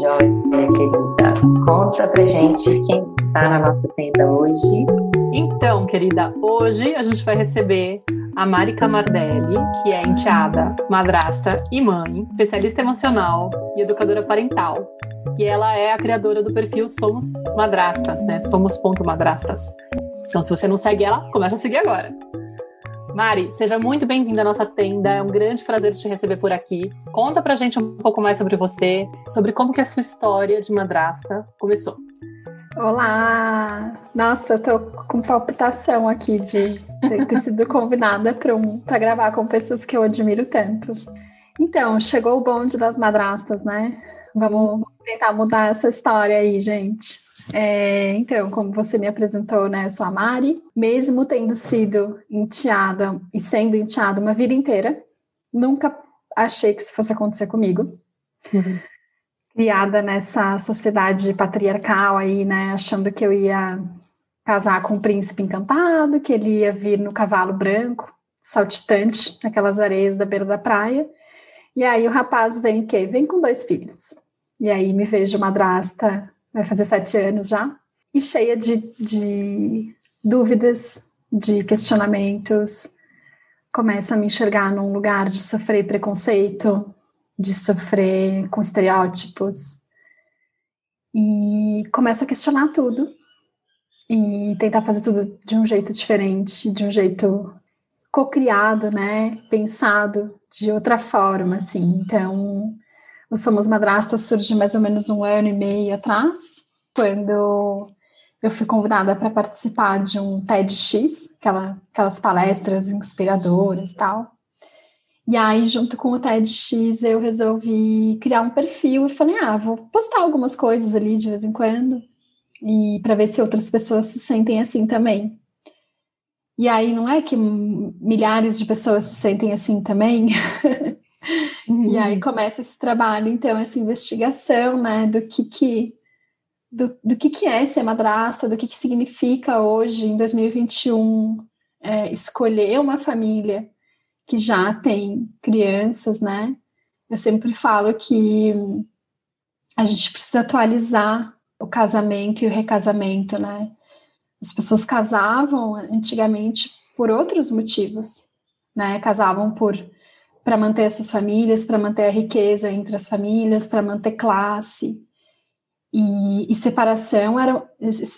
Jóia, querida. Conta pra gente quem tá na nossa tenda hoje. Então, querida, hoje a gente vai receber a Mari Camardelli, que é enteada, madrasta e mãe, especialista emocional e educadora parental. E ela é a criadora do perfil Somos Madrastas, né? Somos.madrastas. Então, se você não segue ela, começa a seguir agora. Mari, seja muito bem-vinda à nossa tenda. É um grande prazer te receber por aqui. Conta pra gente um pouco mais sobre você, sobre como que a sua história de madrasta começou. Olá! Nossa, eu tô com palpitação aqui de ter sido convidada para um, gravar com pessoas que eu admiro tanto. Então, chegou o bonde das madrastas, né? Vamos tentar mudar essa história aí, gente. É, então, como você me apresentou, né, eu sou a Mari, mesmo tendo sido enteada e sendo enteada uma vida inteira, nunca achei que isso fosse acontecer comigo. Uhum. Criada nessa sociedade patriarcal aí, né, achando que eu ia casar com um príncipe encantado, que ele ia vir no cavalo branco, saltitante, naquelas areias da beira da praia. E aí o rapaz vem o quê? Vem com dois filhos. E aí me vejo madrasta vai fazer sete anos já, e cheia de, de dúvidas, de questionamentos. Começo a me enxergar num lugar de sofrer preconceito, de sofrer com estereótipos. E começo a questionar tudo e tentar fazer tudo de um jeito diferente, de um jeito co-criado, né? Pensado de outra forma, assim. Então, o Somos Madrastas surge mais ou menos um ano e meio atrás, quando eu fui convidada para participar de um TEDx, aquela, aquelas palestras inspiradoras e tal. E aí, junto com o TEDx, eu resolvi criar um perfil e falei: ah, vou postar algumas coisas ali de vez em quando, e para ver se outras pessoas se sentem assim também. E aí, não é que milhares de pessoas se sentem assim também? Uhum. E aí começa esse trabalho, então, essa investigação, né, do que que, do, do que que é ser madrasta, do que que significa hoje, em 2021, é, escolher uma família que já tem crianças, né? Eu sempre falo que a gente precisa atualizar o casamento e o recasamento, né? As pessoas casavam antigamente por outros motivos, né? Casavam por para manter essas famílias, para manter a riqueza entre as famílias, para manter classe. E, e, separação era,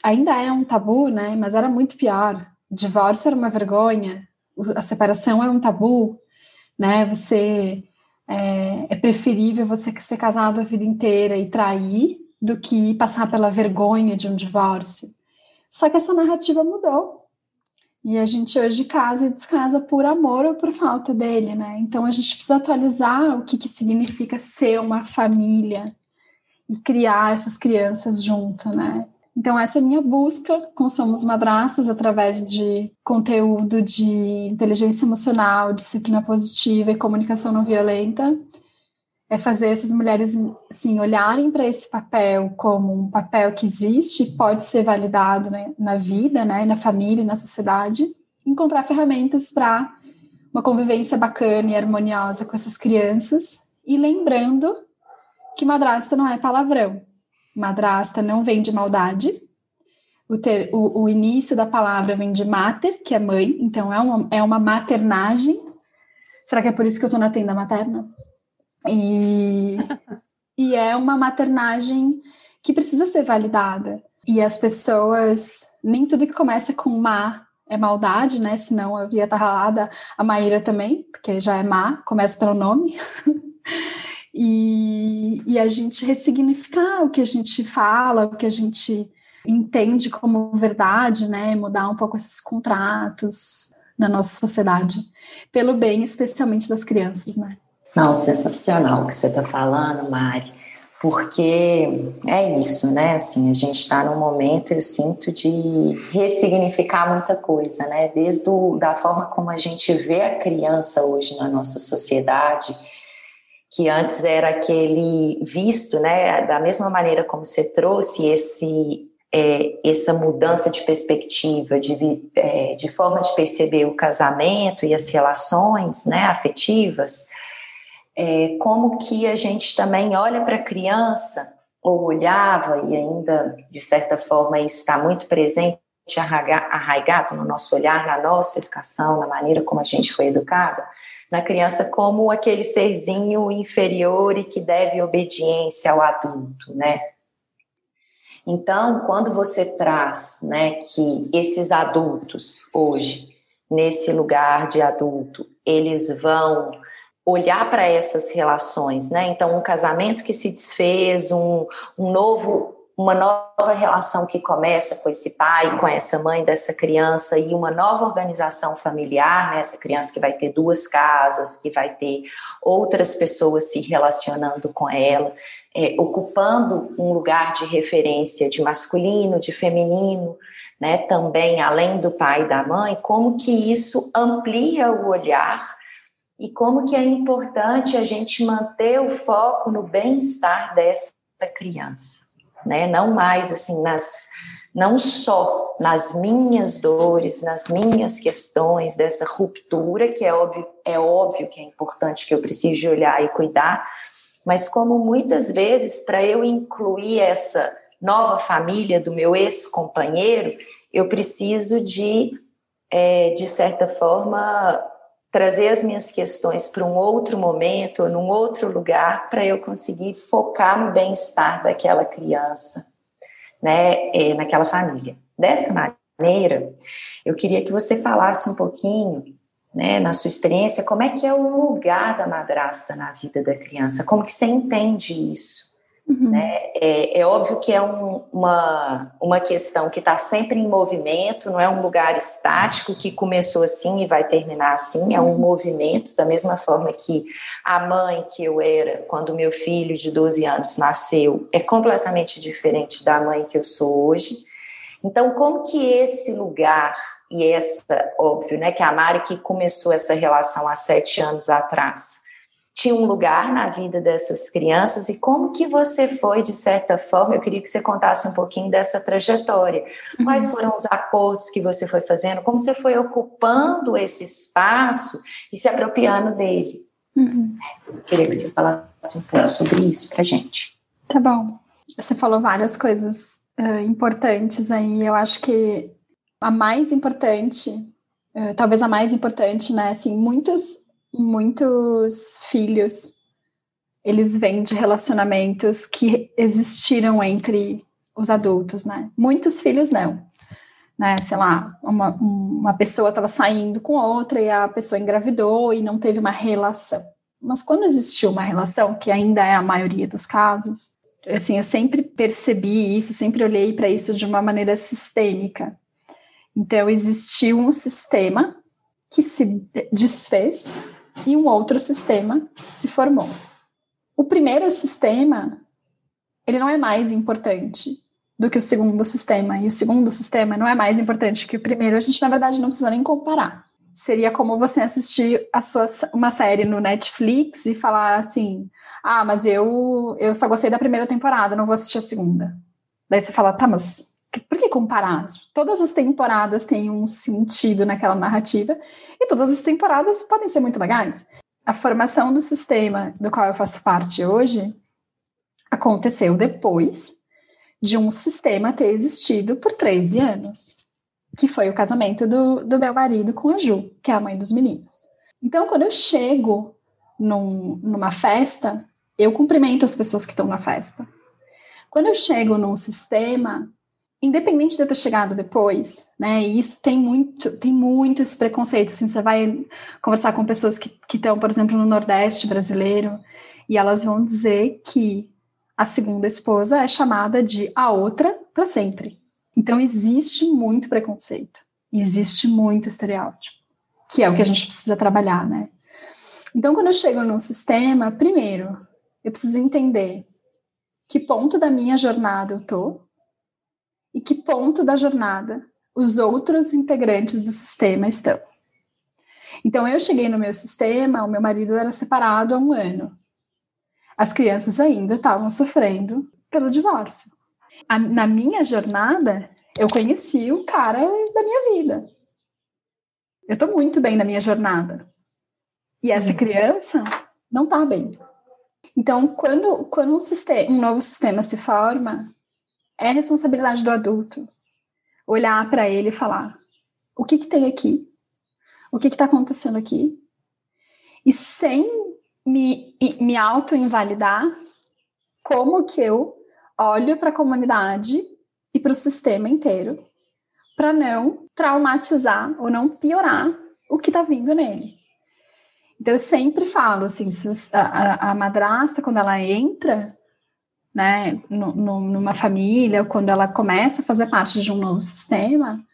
ainda é um tabu, né? Mas era muito pior. Divórcio era uma vergonha. A separação é um tabu, né? Você é, é preferível você ser casado a vida inteira e trair do que passar pela vergonha de um divórcio. Só que essa narrativa mudou. E a gente hoje casa e descasa por amor ou por falta dele, né? Então a gente precisa atualizar o que, que significa ser uma família e criar essas crianças junto, né? Então essa é a minha busca com Somos Madrastas através de conteúdo de inteligência emocional, disciplina positiva e comunicação não violenta é fazer essas mulheres assim, olharem para esse papel como um papel que existe, pode ser validado né, na vida, né, na família, na sociedade, encontrar ferramentas para uma convivência bacana e harmoniosa com essas crianças, e lembrando que madrasta não é palavrão. Madrasta não vem de maldade. O, ter, o, o início da palavra vem de mater, que é mãe, então é uma, é uma maternagem. Será que é por isso que eu estou na tenda materna? E, e é uma maternagem que precisa ser validada. E as pessoas, nem tudo que começa com má é maldade, né? Senão eu ia estar ralada. A Maíra também, porque já é má, começa pelo nome. e, e a gente ressignificar o que a gente fala, o que a gente entende como verdade, né? Mudar um pouco esses contratos na nossa sociedade, pelo bem, especialmente das crianças, né? Não, sensacional o que você está falando, Mari, porque é isso, né? Assim, a gente está num momento, eu sinto, de ressignificar muita coisa, né? Desde o, da forma como a gente vê a criança hoje na nossa sociedade, que antes era aquele visto, né? Da mesma maneira como você trouxe esse é, essa mudança de perspectiva, de, é, de forma de perceber o casamento e as relações né, afetivas, é, como que a gente também olha para a criança, ou olhava, e ainda, de certa forma, isso está muito presente, arraigado no nosso olhar, na nossa educação, na maneira como a gente foi educada, na criança como aquele serzinho inferior e que deve obediência ao adulto, né? Então, quando você traz, né, que esses adultos hoje, nesse lugar de adulto, eles vão olhar para essas relações, né? Então, um casamento que se desfez, um, um novo, uma nova relação que começa com esse pai, com essa mãe dessa criança e uma nova organização familiar, né? Essa criança que vai ter duas casas, que vai ter outras pessoas se relacionando com ela, é, ocupando um lugar de referência de masculino, de feminino, né? Também além do pai e da mãe, como que isso amplia o olhar e como que é importante a gente manter o foco no bem-estar dessa criança, né? Não mais assim nas não só nas minhas dores, nas minhas questões dessa ruptura, que é óbvio, é óbvio que é importante que eu precise olhar e cuidar, mas como muitas vezes para eu incluir essa nova família do meu ex-companheiro, eu preciso de, é, de certa forma, trazer as minhas questões para um outro momento, num outro lugar, para eu conseguir focar no bem-estar daquela criança, né, é, naquela família. Dessa maneira, eu queria que você falasse um pouquinho, né, na sua experiência, como é que é o lugar da madrasta na vida da criança, como que você entende isso? Uhum. Né? É, é, óbvio que é um, uma, uma questão que está sempre em movimento, não é um lugar estático que começou assim e vai terminar assim, é um uhum. movimento, da mesma forma que a mãe que eu era quando meu filho de 12 anos nasceu é completamente diferente da mãe que eu sou hoje. Então, como que esse lugar e essa, óbvio, né, que a Mari que começou essa relação há sete anos atrás, tinha um lugar na vida dessas crianças e como que você foi, de certa forma, eu queria que você contasse um pouquinho dessa trajetória. Uhum. Quais foram os acordos que você foi fazendo? Como você foi ocupando esse espaço e se apropriando dele? Uhum. Eu queria que você falasse um pouco sobre isso pra gente. Tá bom. Você falou várias coisas uh, importantes aí. Eu acho que a mais importante, uh, talvez a mais importante, né? Assim, muitos muitos filhos eles vêm de relacionamentos que existiram entre os adultos, né? Muitos filhos não. Né, sei lá, uma, uma pessoa estava saindo com outra e a pessoa engravidou e não teve uma relação. Mas quando existiu uma relação, que ainda é a maioria dos casos, assim, eu sempre percebi isso, sempre olhei para isso de uma maneira sistêmica. Então, existiu um sistema que se desfez e um outro sistema se formou. O primeiro sistema, ele não é mais importante do que o segundo sistema, e o segundo sistema não é mais importante que o primeiro, a gente na verdade não precisa nem comparar. Seria como você assistir a sua, uma série no Netflix e falar assim: ah, mas eu, eu só gostei da primeira temporada, não vou assistir a segunda. Daí você fala, tá, mas por que comparar? Todas as temporadas têm um sentido naquela narrativa e todas as temporadas podem ser muito legais. A formação do sistema do qual eu faço parte hoje aconteceu depois de um sistema ter existido por 13 anos, que foi o casamento do, do meu marido com a Ju, que é a mãe dos meninos. Então, quando eu chego num, numa festa, eu cumprimento as pessoas que estão na festa. Quando eu chego num sistema, independente de eu ter chegado depois, né? E isso tem muito, tem muito esse preconceito. Assim, você vai conversar com pessoas que estão, por exemplo, no Nordeste brasileiro, e elas vão dizer que a segunda esposa é chamada de a outra para sempre. Então existe muito preconceito, existe muito estereótipo, que é o que a gente precisa trabalhar, né? Então, quando eu chego num sistema, primeiro, eu preciso entender que ponto da minha jornada eu tô, e que ponto da jornada os outros integrantes do sistema estão. Então, eu cheguei no meu sistema, o meu marido era separado há um ano. As crianças ainda estavam sofrendo pelo divórcio. A, na minha jornada, eu conheci o cara da minha vida. Eu estou muito bem na minha jornada. E essa uhum. criança Não tá bem. Então, quando, quando um, sistema, um novo sistema se forma, é responsabilidade do adulto olhar para ele e falar: o que, que tem aqui? O que está acontecendo aqui? E sem me, me auto-invalidar, como que eu olho para a comunidade e para o sistema inteiro para não traumatizar ou não piorar o que está vindo nele. Então eu sempre falo assim, a, a madrasta quando ela entra, né, no, no, numa família, quando ela começa a fazer parte de um novo sistema,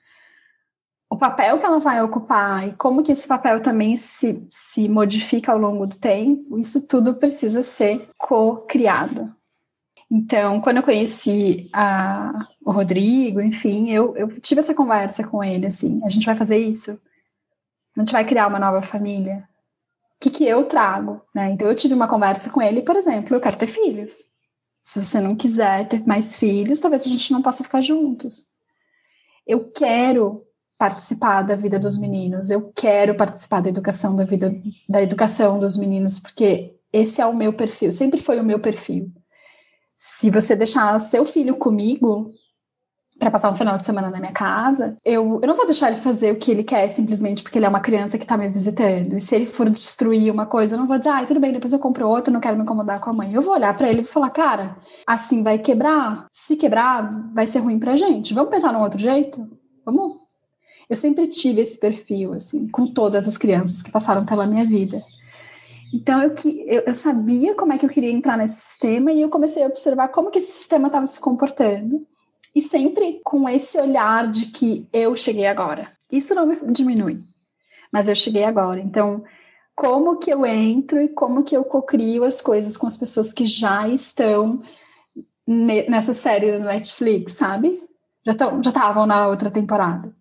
o papel que ela vai ocupar e como que esse papel também se, se modifica ao longo do tempo, isso tudo precisa ser co-criado. Então, quando eu conheci a, o Rodrigo, enfim, eu, eu tive essa conversa com ele, assim, a gente vai fazer isso? A gente vai criar uma nova família? O que, que eu trago? Né? Então, eu tive uma conversa com ele, por exemplo, eu quero ter filhos. Se você não quiser ter mais filhos, talvez a gente não possa ficar juntos. Eu quero participar da vida dos meninos, eu quero participar da educação da vida da educação dos meninos, porque esse é o meu perfil, sempre foi o meu perfil se você deixar seu filho comigo para passar um final de semana na minha casa, eu, eu não vou deixar ele fazer o que ele quer simplesmente porque ele é uma criança que tá me visitando. E se ele for destruir uma coisa, eu não vou dizer, ah, tudo bem, depois eu compro outra, não quero me incomodar com a mãe. Eu vou olhar para ele e falar, cara, assim vai quebrar. Se quebrar, vai ser ruim pra gente. Vamos pensar num outro jeito? Vamos? Eu sempre tive esse perfil, assim, com todas as crianças que passaram pela minha vida. Então eu, eu, eu, sabia como é que eu queria entrar nesse sistema e eu comecei a observar como que esse sistema estava se comportando. E sempre com esse olhar de que eu cheguei agora. Isso não me diminui, mas eu cheguei agora. Então, como que eu entro e como que eu cocrio as coisas com as pessoas que já estão nessa série do Netflix, sabe? Já já estavam na outra temporada.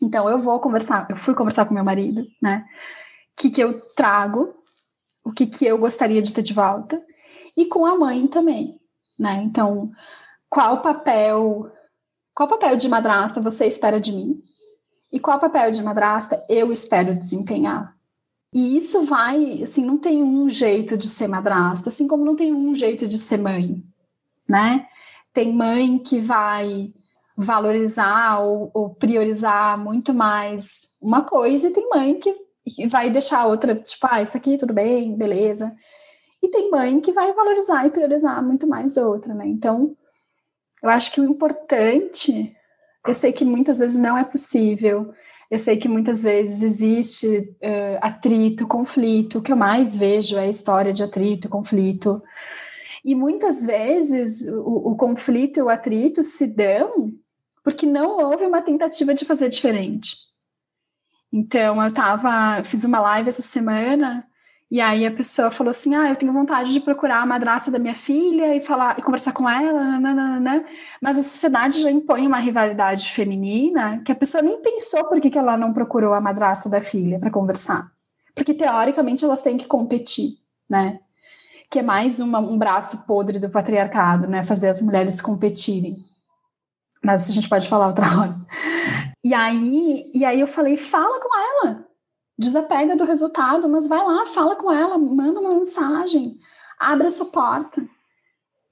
Então eu vou conversar, eu fui conversar com meu marido, né? O que, que eu trago o que, que eu gostaria de ter de volta, e com a mãe também, né? Então, qual papel, qual papel de madrasta você espera de mim? E qual papel de madrasta eu espero desempenhar? E isso vai, assim, não tem um jeito de ser madrasta, assim como não tem um jeito de ser mãe, né? Tem mãe que vai valorizar ou, ou priorizar muito mais uma coisa, e tem mãe que vai deixar outra, tipo, ah, isso aqui tudo bem, beleza. E tem mãe que vai valorizar e priorizar muito mais outra, né? Então, eu acho que o importante, eu sei que muitas vezes não é possível, eu sei que muitas vezes existe uh, atrito, conflito, o que eu mais vejo é a história de atrito, conflito. E muitas vezes o, o conflito e o atrito se dão porque não houve uma tentativa de fazer diferente. Então, eu tava, fiz uma live essa semana e aí a pessoa falou assim: "Ah, eu tenho vontade de procurar a madrasta da minha filha e falar e conversar com ela, nananana. mas a sociedade já impõe uma rivalidade feminina que a pessoa nem pensou por que, que ela não procurou a madrasta da filha para conversar. Porque teoricamente elas têm que competir, né? Que é mais uma, um braço podre do patriarcado, né? Fazer as mulheres competirem. Mas a gente pode falar outra hora. E aí, e aí eu falei, fala com ela. Desapega do resultado, mas vai lá, fala com ela, manda uma mensagem, abre essa porta.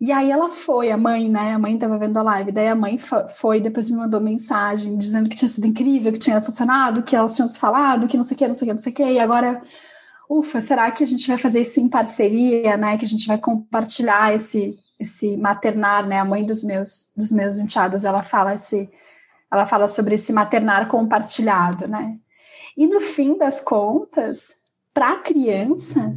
E aí ela foi, a mãe, né? A mãe estava vendo a live, daí a mãe foi, depois me mandou mensagem dizendo que tinha sido incrível, que tinha funcionado, que elas tinham se falado, que não sei o que, não sei o que, não sei o que, e agora, ufa, será que a gente vai fazer isso em parceria, né? Que a gente vai compartilhar esse, esse maternar, né? A mãe dos meus, dos meus enteados, ela fala esse ela fala sobre esse maternar compartilhado, né? E no fim das contas, para a criança,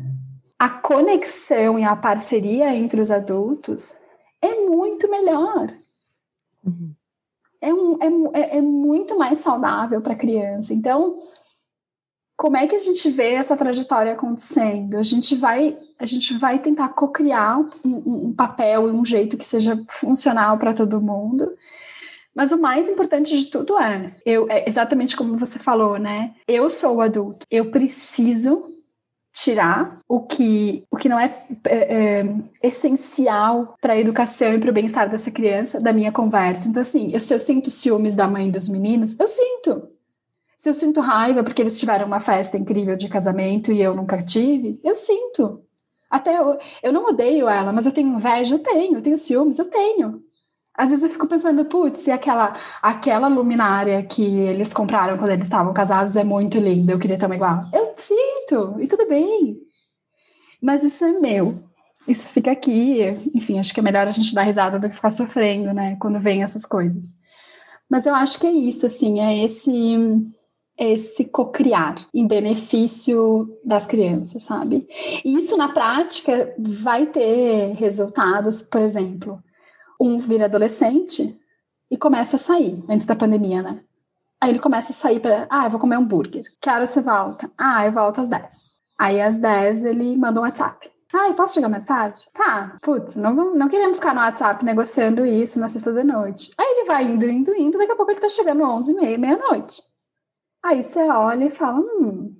a conexão e a parceria entre os adultos é muito melhor. Uhum. É, um, é, é, é muito mais saudável para a criança. Então, como é que a gente vê essa trajetória acontecendo? A gente vai, a gente vai tentar co-criar um, um, papel e um jeito que seja funcional para todo mundo. Mas o mais importante de tudo é, eu, é exatamente como você falou, né? Eu sou o adulto, eu preciso tirar o que, o que não é, é, é essencial para a educação e para o bem-estar dessa criança da minha conversa. Então, assim, eu, se eu sinto ciúmes da mãe dos meninos, eu sinto. Se eu sinto raiva porque eles tiveram uma festa incrível de casamento e eu nunca tive, eu sinto. Até eu, eu não odeio ela, mas eu tenho inveja, eu tenho, eu tenho ciúmes, eu tenho. Às vezes eu fico pensando, putz, e aquela, aquela luminária que eles compraram quando eles estavam casados é muito linda, eu queria ter uma igual. Eu sinto, e tudo bem. Mas isso é meu. Isso fica aqui. Enfim, acho que é melhor a gente dar risada do que ficar sofrendo, né? Quando vem essas coisas. Mas eu acho que é isso, assim, é esse esse cocriar em benefício das crianças, sabe? E isso na prática vai ter resultados, por exemplo, um vira adolescente e começa a sair antes da pandemia, né? Aí ele começa a sair para, ah, eu vou comer hambúrguer. Que hora você volta? Ah, eu volto às 10. Aí às 10 ele manda um WhatsApp. Ah, posso chegar mais tarde? Tá, putz, não, não queremos ficar no WhatsApp negociando isso na sexta de noite. Aí ele vai indo, indo, indo, daqui a pouco ele tá chegando 11 e meia, meia-noite. Aí você olha e fala, hum.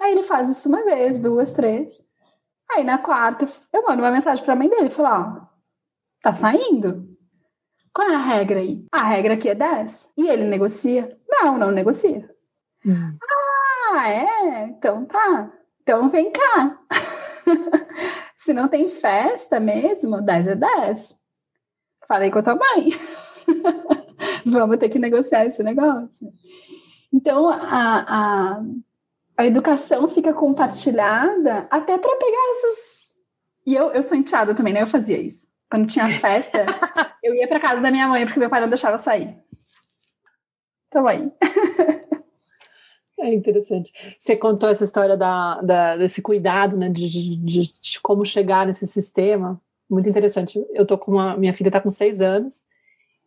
Aí ele faz isso uma vez, duas, três. Aí na quarta, eu mando uma mensagem pra mãe dele, falo, ó, tá saindo? Qual é a regra aí? A regra aqui é 10. E ele negocia? Não, não negocia. Hum. Ah, é? Então tá. Então vem cá. Se não tem festa mesmo, 10 é 10. Falei com a tua mãe. Vamos ter que negociar esse negócio. Então, a, a, a educação fica compartilhada até para pegar essas. E eu, eu sou enteada também, né? Eu fazia isso. Quando tinha festa, eu ia para casa da minha mãe porque meu pai não deixava sair. Então aí. É interessante. Você contou essa história da, da desse cuidado, né, de, de, de, como chegar nesse sistema. Muito interessante. Eu tô com uma, minha filha está com seis anos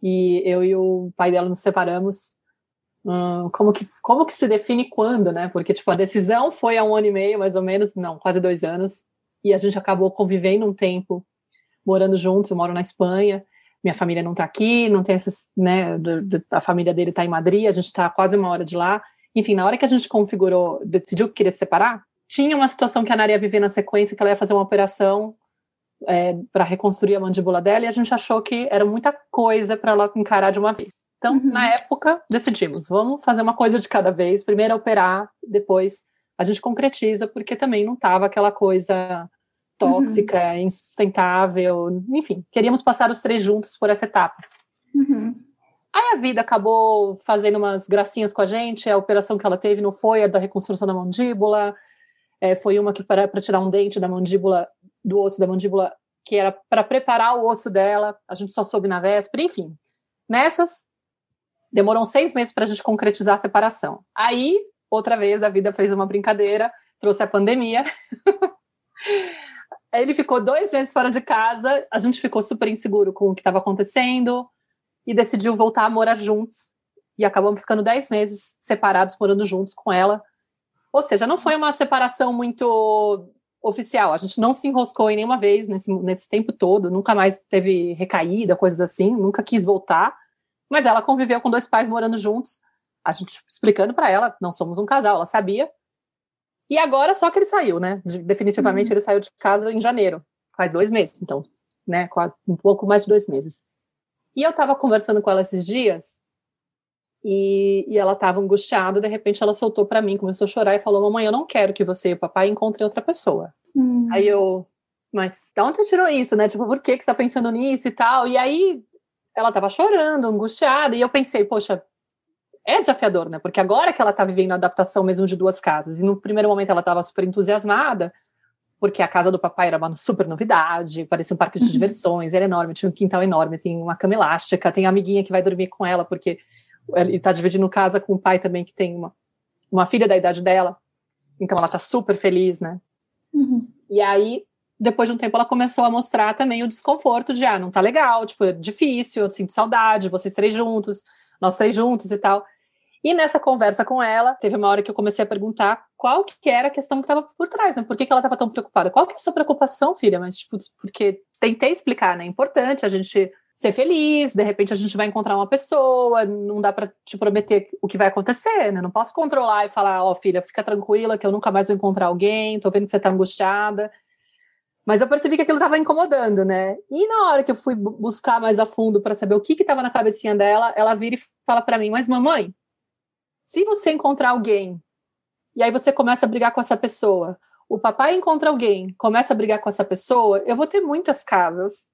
e eu e o pai dela nos separamos Hum, como, que, como que se define quando, né? Porque, tipo, a decisão foi há um ano e meio, mais ou menos, não, quase dois anos, e a gente acabou convivendo um tempo, morando juntos, eu moro na Espanha, minha família não tá aqui, não tem essas, né, a família dele tá em Madrid, a gente tá quase uma hora de lá, enfim, na hora que a gente configurou, decidiu que queria se separar, tinha uma situação que a Nara ia viver na sequência, que ela ia fazer uma operação é, para reconstruir a mandíbula dela, e a gente achou que era muita coisa para ela encarar de uma vez. Então, uhum. na época, decidimos, vamos fazer uma coisa de cada vez, primeiro operar, depois a gente concretiza, porque também não estava aquela coisa tóxica, uhum. insustentável, enfim, queríamos passar os três juntos por essa etapa. Uhum. Aí a vida acabou fazendo umas gracinhas com a gente, a operação que ela teve não foi a da reconstrução da mandíbula, é, foi uma que para tirar um dente da mandíbula, do osso da mandíbula, que era para preparar o osso dela, a gente só soube na véspera, enfim. Nessas, Demorou seis meses para a gente concretizar a separação. Aí, outra vez, a vida fez uma brincadeira, trouxe a pandemia. ele ficou dois meses fora de casa, a gente ficou super inseguro com o que estava acontecendo e decidiu voltar a morar juntos. E acabamos ficando dez meses separados, morando juntos com ela. Ou seja, não foi uma separação muito oficial. A gente não se enroscou em nenhuma vez nesse, nesse tempo todo, nunca mais teve recaída, coisas assim, nunca quis voltar. Mas ela conviveu com dois pais morando juntos, a gente explicando para ela, não somos um casal, ela sabia. E agora só que ele saiu, né? Definitivamente uhum. ele saiu de casa em janeiro, faz dois meses, então, né? Um pouco mais de dois meses. E eu estava conversando com ela esses dias e, e ela estava angustiada. De repente, ela soltou para mim, começou a chorar e falou: Mamãe, eu não quero que você e o papai encontrem outra pessoa. Uhum. Aí eu, mas de onde você tirou isso, né? Tipo, por que, que você tá pensando nisso e tal? E aí ela estava chorando, angustiada, e eu pensei, poxa, é desafiador, né? Porque agora que ela está vivendo a adaptação mesmo de duas casas, e no primeiro momento ela estava super entusiasmada, porque a casa do papai era uma super novidade, parecia um parque de uhum. diversões, era enorme, tinha um quintal enorme, tem uma cama elástica, tem a amiguinha que vai dormir com ela, porque ele está dividindo casa com o pai também, que tem uma, uma filha da idade dela, então ela está super feliz, né? Uhum. E aí depois de um tempo ela começou a mostrar também o desconforto de, ah, não tá legal, tipo, é difícil, eu sinto saudade, vocês três juntos, nós três juntos e tal. E nessa conversa com ela, teve uma hora que eu comecei a perguntar qual que era a questão que estava por trás, né? Por que, que ela estava tão preocupada? Qual que é a sua preocupação, filha? Mas, tipo, porque tentei explicar, né? É importante a gente ser feliz, de repente a gente vai encontrar uma pessoa, não dá para te prometer o que vai acontecer, né? Não posso controlar e falar, ó, oh, filha, fica tranquila que eu nunca mais vou encontrar alguém, tô vendo que você tá angustiada. Mas eu percebi que aquilo estava incomodando, né? E na hora que eu fui buscar mais a fundo para saber o que estava na cabecinha dela, ela vira e fala para mim: Mas mamãe, se você encontrar alguém e aí você começa a brigar com essa pessoa, o papai encontra alguém, começa a brigar com essa pessoa, eu vou ter muitas casas.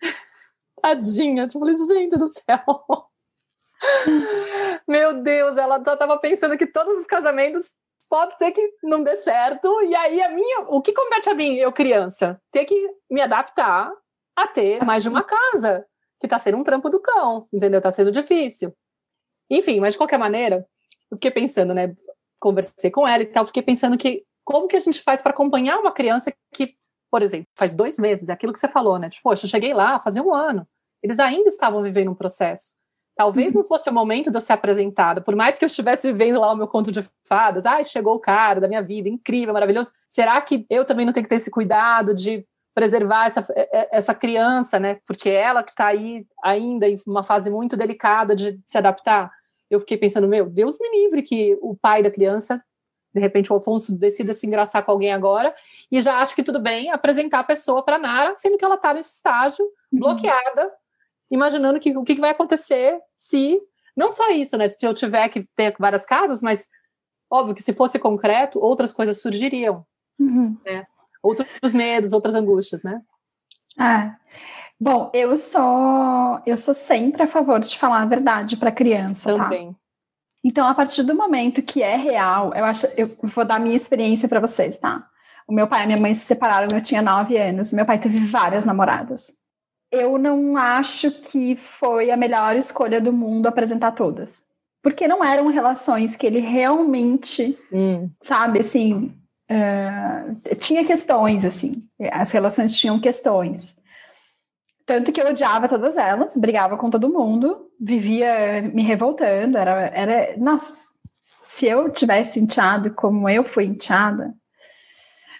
Tadinha, tipo, gente do céu. Meu Deus, ela já estava pensando que todos os casamentos pode ser que não dê certo. E aí a minha, o que compete a mim, eu criança, ter que me adaptar a ter mais de uma casa, que está sendo um trampo do cão, entendeu? Está sendo difícil. Enfim, mas de qualquer maneira, eu fiquei pensando, né? Conversei com ela e tal, fiquei pensando que como que a gente faz para acompanhar uma criança que, por exemplo, faz dois meses, é aquilo que você falou, né? Tipo, poxa, eu cheguei lá, fazia um ano. Eles ainda estavam vivendo um processo. Talvez não fosse o momento de eu ser apresentada, por mais que eu estivesse vivendo lá o meu conto de fadas, ai, chegou o cara da minha vida, incrível, maravilhoso. Será que eu também não tenho que ter esse cuidado de preservar essa, essa criança, né? Porque ela que está aí ainda em uma fase muito delicada de se adaptar. Eu fiquei pensando, meu, Deus me livre que o pai da criança, de repente o Alfonso decida se engraçar com alguém agora e já acha que tudo bem apresentar a pessoa para Nara, sendo que ela está nesse estágio, uhum. bloqueada, imaginando que, o que vai acontecer se. Não só isso, né? Se eu tiver que ter várias casas, mas óbvio que se fosse concreto, outras coisas surgiriam. Uhum. Né? Outros medos, outras angústias, né? Ah, bom, eu sou eu sou sempre a favor de falar a verdade para criança, tá? Também. Tá? Então, a partir do momento que é real, eu acho, eu vou dar minha experiência para vocês, tá? O meu pai e minha mãe se separaram, eu tinha nove anos. Meu pai teve várias namoradas eu não acho que foi a melhor escolha do mundo apresentar todas. Porque não eram relações que ele realmente, hum. sabe, assim, uh, tinha questões, assim, as relações tinham questões. Tanto que eu odiava todas elas, brigava com todo mundo, vivia me revoltando, era, era nossa, se eu tivesse enteado como eu fui enteada,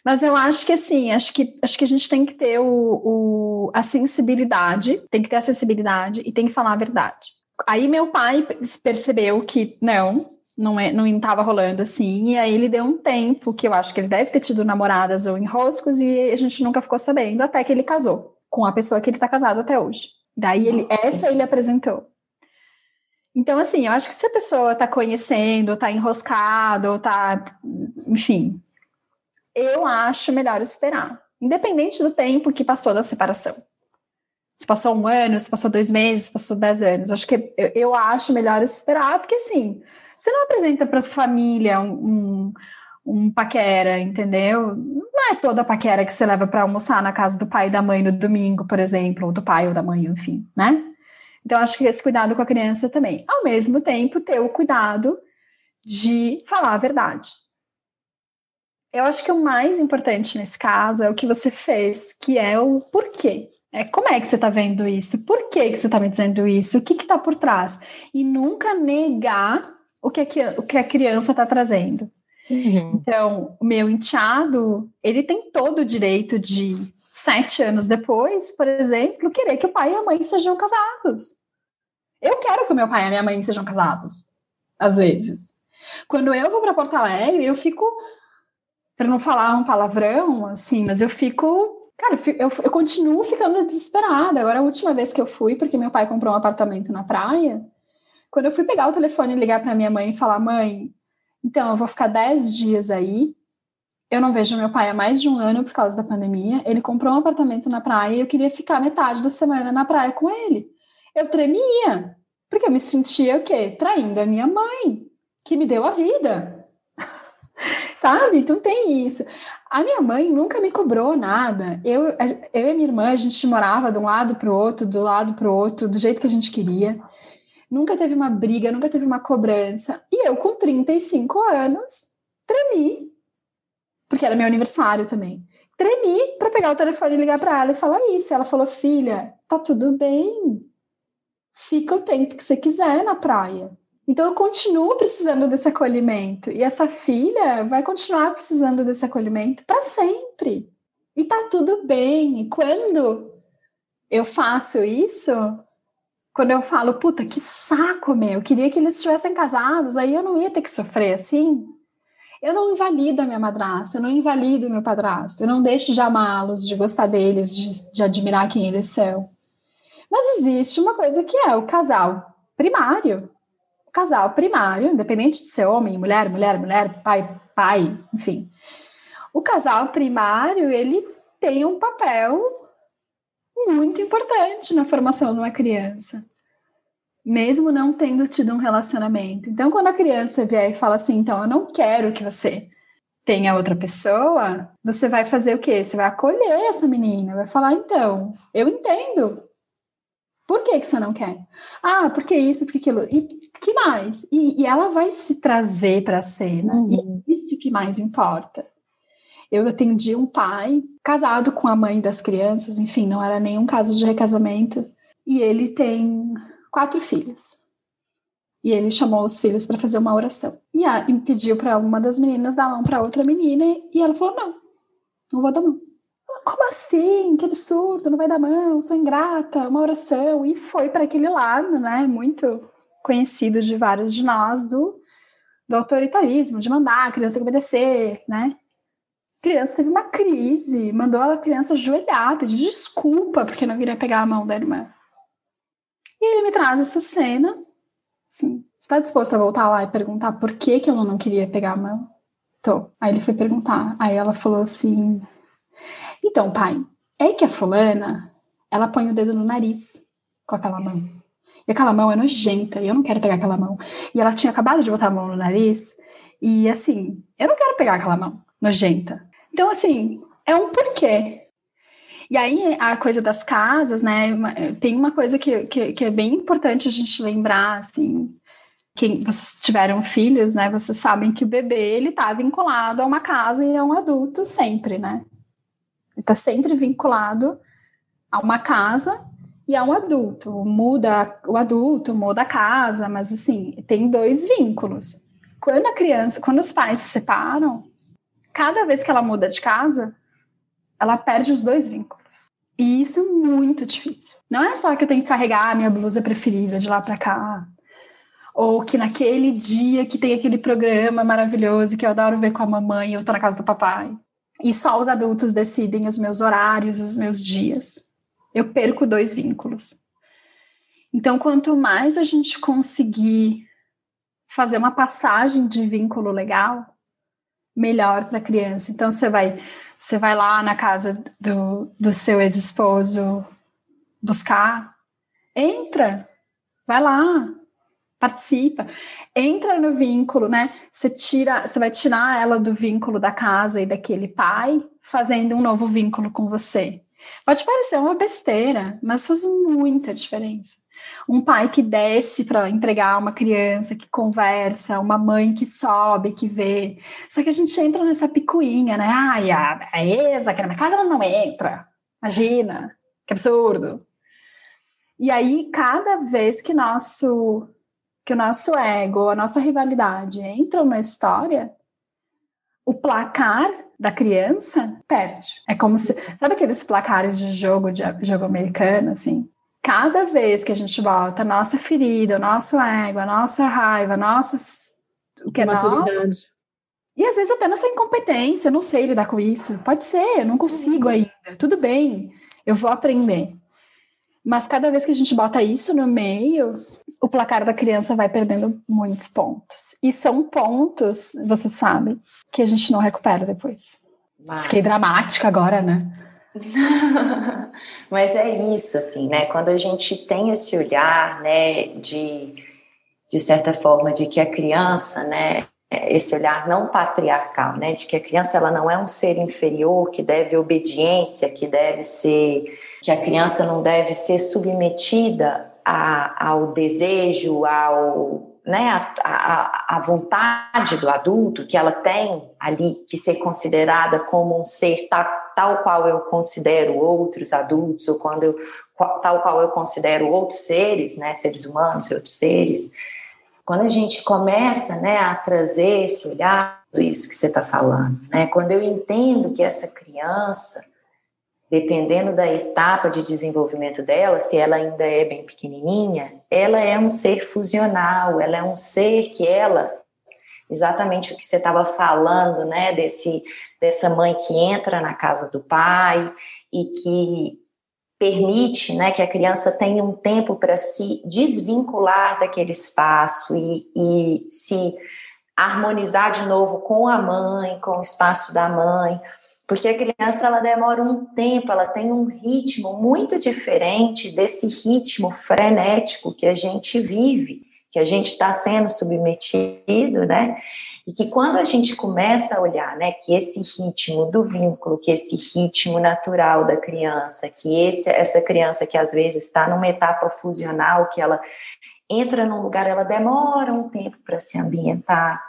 mas eu acho que assim, acho que, acho que a gente tem que ter o, o, a sensibilidade, tem que ter a sensibilidade e tem que falar a verdade. Aí meu pai percebeu que não, não é, não estava rolando assim, e aí ele deu um tempo que eu acho que ele deve ter tido namoradas ou enroscos e a gente nunca ficou sabendo até que ele casou com a pessoa que ele está casado até hoje. Daí ele, essa ele apresentou. Então, assim, eu acho que se a pessoa está conhecendo, ou está enroscada, ou está, enfim, eu acho melhor esperar, independente do tempo que passou da separação. Se passou um ano, se passou dois meses, se passou dez anos. Acho que eu, eu acho melhor esperar, porque assim, você não apresenta para a família um, um, um, paquera, entendeu? Não é toda paquera que você leva para almoçar na casa do pai e da mãe no domingo, por exemplo, ou do pai ou da mãe, enfim, né? Então, acho que esse cuidado com a criança também. Ao mesmo tempo, ter o cuidado de falar a verdade. Eu acho que o mais importante nesse caso é o que você fez, que é o porquê. É, como é que você está vendo isso? Por que, que você está me dizendo isso? O que está por trás? E nunca negar o que, a, o que a criança está trazendo. Uhum. Então, o meu enteado, ele tem todo o direito de, sete anos depois, por exemplo, querer que o pai e a mãe sejam casados. Eu quero que o meu pai e a minha mãe sejam casados, às vezes. Quando eu vou para Porto Alegre, eu fico para não falar um palavrão, assim, mas eu fico. Cara, eu, eu continuo ficando desesperada. Agora, a última vez que eu fui, porque meu pai comprou um apartamento na praia, quando eu fui pegar o telefone e ligar para minha mãe e falar: mãe, então eu vou ficar 10 dias aí. Eu não vejo meu pai há mais de um ano por causa da pandemia. Ele comprou um apartamento na praia e eu queria ficar metade da semana na praia com ele. Eu tremia, porque eu me sentia o quê? Traindo a minha mãe, que me deu a vida sabe? Então tem isso. A minha mãe nunca me cobrou nada. Eu, eu e minha irmã, a gente morava de um lado para o outro, do lado para o outro, do jeito que a gente queria. Nunca teve uma briga, nunca teve uma cobrança. E eu, com 35 anos, tremi. Porque era meu aniversário também. Tremi para pegar o telefone e ligar para ela e falar isso. Ela falou: Filha, tá tudo bem. Fica o tempo que você quiser na praia. Então eu continuo precisando desse acolhimento e essa filha vai continuar precisando desse acolhimento para sempre. E tá tudo bem. E quando eu faço isso, quando eu falo, puta, que saco, meu, eu queria que eles estivessem casados, aí eu não ia ter que sofrer assim. Eu não invalido a minha madrasta, eu não invalido o meu padrasto, eu não deixo de amá-los, de gostar deles, de, de admirar quem eles são. Mas existe uma coisa que é o casal primário, casal primário, independente de ser homem, mulher, mulher, mulher, pai, pai, enfim. o casal primário, ele tem um papel muito importante na formação de uma criança, mesmo não tendo tido um relacionamento. Então, quando a criança vier e fala assim, então eu não quero que você tenha outra pessoa, você vai fazer o quê? Você vai acolher essa menina, vai falar, então, eu entendo. Por que, que você não quer? Ah, porque isso, porque aquilo. E que mais? E, e ela vai se trazer para a cena. Uhum. E é isso que mais importa. Eu atendi um pai casado com a mãe das crianças, enfim, não era nenhum caso de recasamento, e ele tem quatro filhos. E ele chamou os filhos para fazer uma oração. E, a, e pediu para uma das meninas dar a mão para outra menina, e ela falou: Não, não vou dar mão. Como assim? Que absurdo, não vai dar mão, sou ingrata, uma oração. E foi para aquele lado, né? Muito conhecido de vários de nós do, do autoritarismo, de mandar a criança obedecer, né? criança teve uma crise, mandou a criança ajoelhar, pedir desculpa porque não queria pegar a mão da irmã. E ele me traz essa cena, assim, está disposto a voltar lá e perguntar por que que ela não queria pegar a mão? Tô. Aí ele foi perguntar. Aí ela falou assim: Então, pai, é que a fulana, ela põe o dedo no nariz com aquela mão. E aquela mão é nojenta, e eu não quero pegar aquela mão. E ela tinha acabado de botar a mão no nariz, e assim, eu não quero pegar aquela mão nojenta. Então, assim, é um porquê. E aí, a coisa das casas, né? Tem uma coisa que, que, que é bem importante a gente lembrar, assim. Quem vocês tiveram filhos, né? Vocês sabem que o bebê ele tá vinculado a uma casa e a um adulto sempre, né? Ele tá sempre vinculado a uma casa e a um adulto. Muda o adulto, muda a casa, mas assim, tem dois vínculos. Quando a criança, quando os pais se separam, cada vez que ela muda de casa, ela perde os dois vínculos. E isso é muito difícil. Não é só que eu tenho que carregar a minha blusa preferida de lá para cá, ou que naquele dia que tem aquele programa maravilhoso que eu adoro ver com a mamãe, eu tô na casa do papai. E só os adultos decidem os meus horários, os meus dias. Eu perco dois vínculos. Então, quanto mais a gente conseguir fazer uma passagem de vínculo legal, melhor para a criança. Então você vai você vai lá na casa do, do seu ex-esposo buscar, entra, vai lá, participa, entra no vínculo, né? Você tira, você vai tirar ela do vínculo da casa e daquele pai, fazendo um novo vínculo com você. Pode parecer uma besteira, mas faz muita diferença um pai que desce para entregar uma criança, que conversa, uma mãe que sobe, que vê. Só que a gente entra nessa picuinha, né? Ai, a, a ex aqui na minha casa ela não entra. Imagina, que absurdo. E aí, cada vez que nosso que o nosso ego, a nossa rivalidade entram na história, o placar da criança perde. É como se, sabe aqueles placares de jogo de jogo americano assim? cada vez que a gente volta a nossa ferida, o nosso ego, a nossa raiva, a nossa o que é nosso, e às vezes até nossa incompetência, eu não sei lidar com isso. Pode ser, eu não consigo ainda. Tudo bem, eu vou aprender. Mas cada vez que a gente bota isso no meio, o placar da criança vai perdendo muitos pontos. E são pontos, você sabe, que a gente não recupera depois. Mas... Fiquei dramática agora, né? Mas é isso, assim, né? Quando a gente tem esse olhar, né, de, de certa forma, de que a criança, né, esse olhar não patriarcal, né, de que a criança ela não é um ser inferior que deve obediência, que deve ser, que a criança não deve ser submetida a, ao desejo, ao né, a, a, a, vontade do adulto que ela tem ali que ser considerada como um ser tal, tal qual eu considero outros adultos ou quando eu, tal qual eu considero outros seres, né, seres humanos e outros seres. Quando a gente começa, né, a trazer esse olhar, isso que você está falando, né, quando eu entendo que essa criança dependendo da etapa de desenvolvimento dela, se ela ainda é bem pequenininha, ela é um ser fusional, ela é um ser que ela, exatamente o que você estava falando, né, desse, dessa mãe que entra na casa do pai e que permite, né, que a criança tenha um tempo para se desvincular daquele espaço e, e se harmonizar de novo com a mãe, com o espaço da mãe, porque a criança ela demora um tempo, ela tem um ritmo muito diferente desse ritmo frenético que a gente vive, que a gente está sendo submetido, né? E que quando a gente começa a olhar, né, que esse ritmo do vínculo, que esse ritmo natural da criança, que esse, essa criança que às vezes está numa etapa fusional, que ela entra num lugar, ela demora um tempo para se ambientar,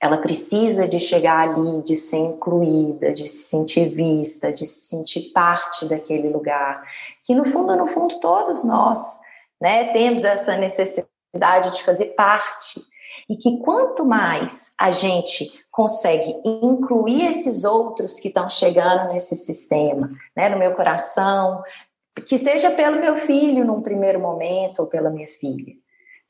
ela precisa de chegar ali, de ser incluída, de se sentir vista, de se sentir parte daquele lugar, que no fundo, no fundo, todos nós, né, temos essa necessidade de fazer parte. E que quanto mais a gente consegue incluir esses outros que estão chegando nesse sistema, né, no meu coração, que seja pelo meu filho num primeiro momento ou pela minha filha,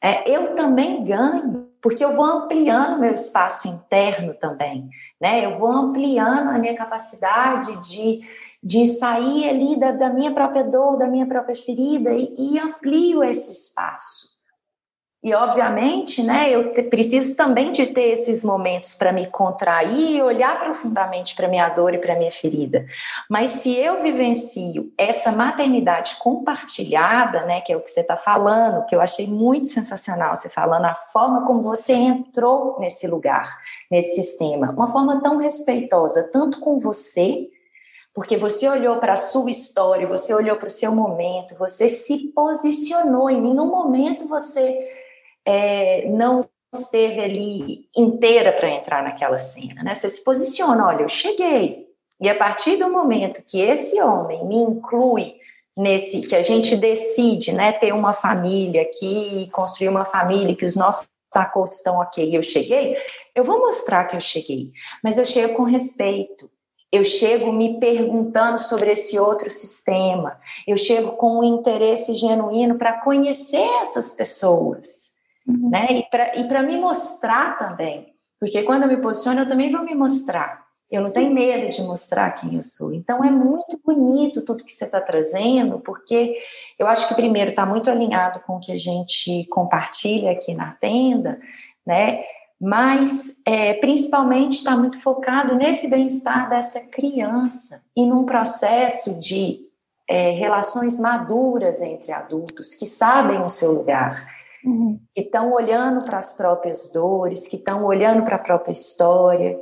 é, eu também ganho, porque eu vou ampliando meu espaço interno também, né? Eu vou ampliando a minha capacidade de, de sair ali da, da minha própria dor, da minha própria ferida e, e amplio esse espaço. E, obviamente, né, eu te, preciso também de ter esses momentos para me contrair e olhar profundamente para minha dor e para minha ferida. Mas se eu vivencio essa maternidade compartilhada, né, que é o que você está falando, que eu achei muito sensacional você falando, a forma como você entrou nesse lugar, nesse sistema, uma forma tão respeitosa, tanto com você, porque você olhou para a sua história, você olhou para o seu momento, você se posicionou, em nenhum momento você é, não esteve ali inteira para entrar naquela cena, né? Você se posiciona, olha, eu cheguei. E a partir do momento que esse homem me inclui nesse, que a gente decide, né, ter uma família aqui, construir uma família, que os nossos acordos estão ok, eu cheguei, eu vou mostrar que eu cheguei, mas eu chego com respeito. Eu chego me perguntando sobre esse outro sistema. Eu chego com um interesse genuíno para conhecer essas pessoas uhum. né? E para me mostrar também, porque quando eu me posiciono, eu também vou me mostrar. Eu não tenho medo de mostrar quem eu sou. Então é muito bonito tudo que você está trazendo, porque eu acho que primeiro está muito alinhado com o que a gente compartilha aqui na tenda, né? Mas é, principalmente está muito focado nesse bem-estar dessa criança e num processo de é, relações maduras entre adultos que sabem o seu lugar, uhum. que estão olhando para as próprias dores, que estão olhando para a própria história,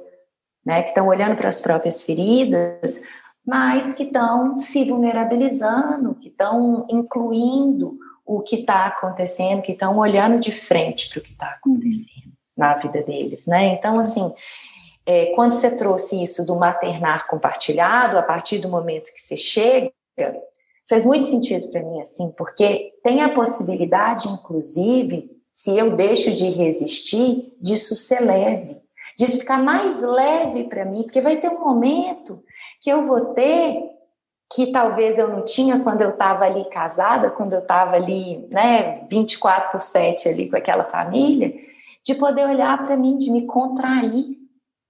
né, que estão olhando para as próprias feridas, mas que estão se vulnerabilizando, que estão incluindo o que está acontecendo, que estão olhando de frente para o que está acontecendo na vida deles, né? Então, assim, é, quando você trouxe isso do maternar compartilhado, a partir do momento que você chega, fez muito sentido para mim, assim, porque tem a possibilidade, inclusive, se eu deixo de resistir, disso ser leve, disso ficar mais leve para mim, porque vai ter um momento que eu vou ter que talvez eu não tinha quando eu estava ali casada, quando eu estava ali, né, 24 por 7 ali com aquela família, de poder olhar para mim, de me contrair,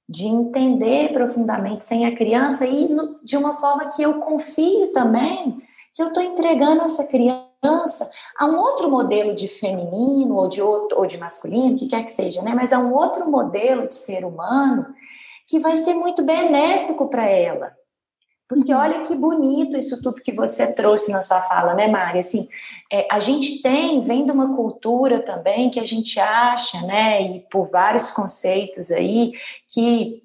de entender profundamente sem a criança e de uma forma que eu confio também que eu estou entregando essa criança a um outro modelo de feminino ou de outro, ou de masculino, que quer que seja, né? Mas a um outro modelo de ser humano que vai ser muito benéfico para ela. Porque uhum. olha que bonito isso tudo que você trouxe na sua fala, né, Mari? Assim, é, a gente tem, vem de uma cultura também que a gente acha, né, e por vários conceitos aí, que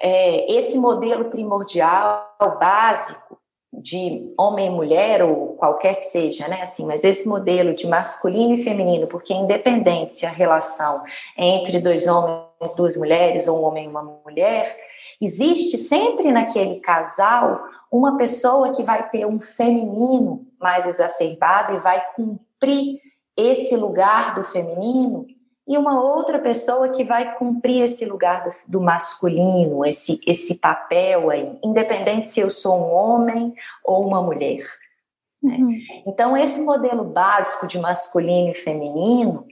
é, esse modelo primordial, básico, de homem e mulher ou qualquer que seja, né? Assim, mas esse modelo de masculino e feminino, porque independente se a relação é entre dois homens, duas mulheres ou um homem e uma mulher, existe sempre naquele casal uma pessoa que vai ter um feminino mais exacerbado e vai cumprir esse lugar do feminino e uma outra pessoa que vai cumprir esse lugar do, do, masculino, esse, esse papel aí, independente se eu sou um homem ou uma mulher. Né? Uhum. Então, esse modelo básico de masculino e feminino,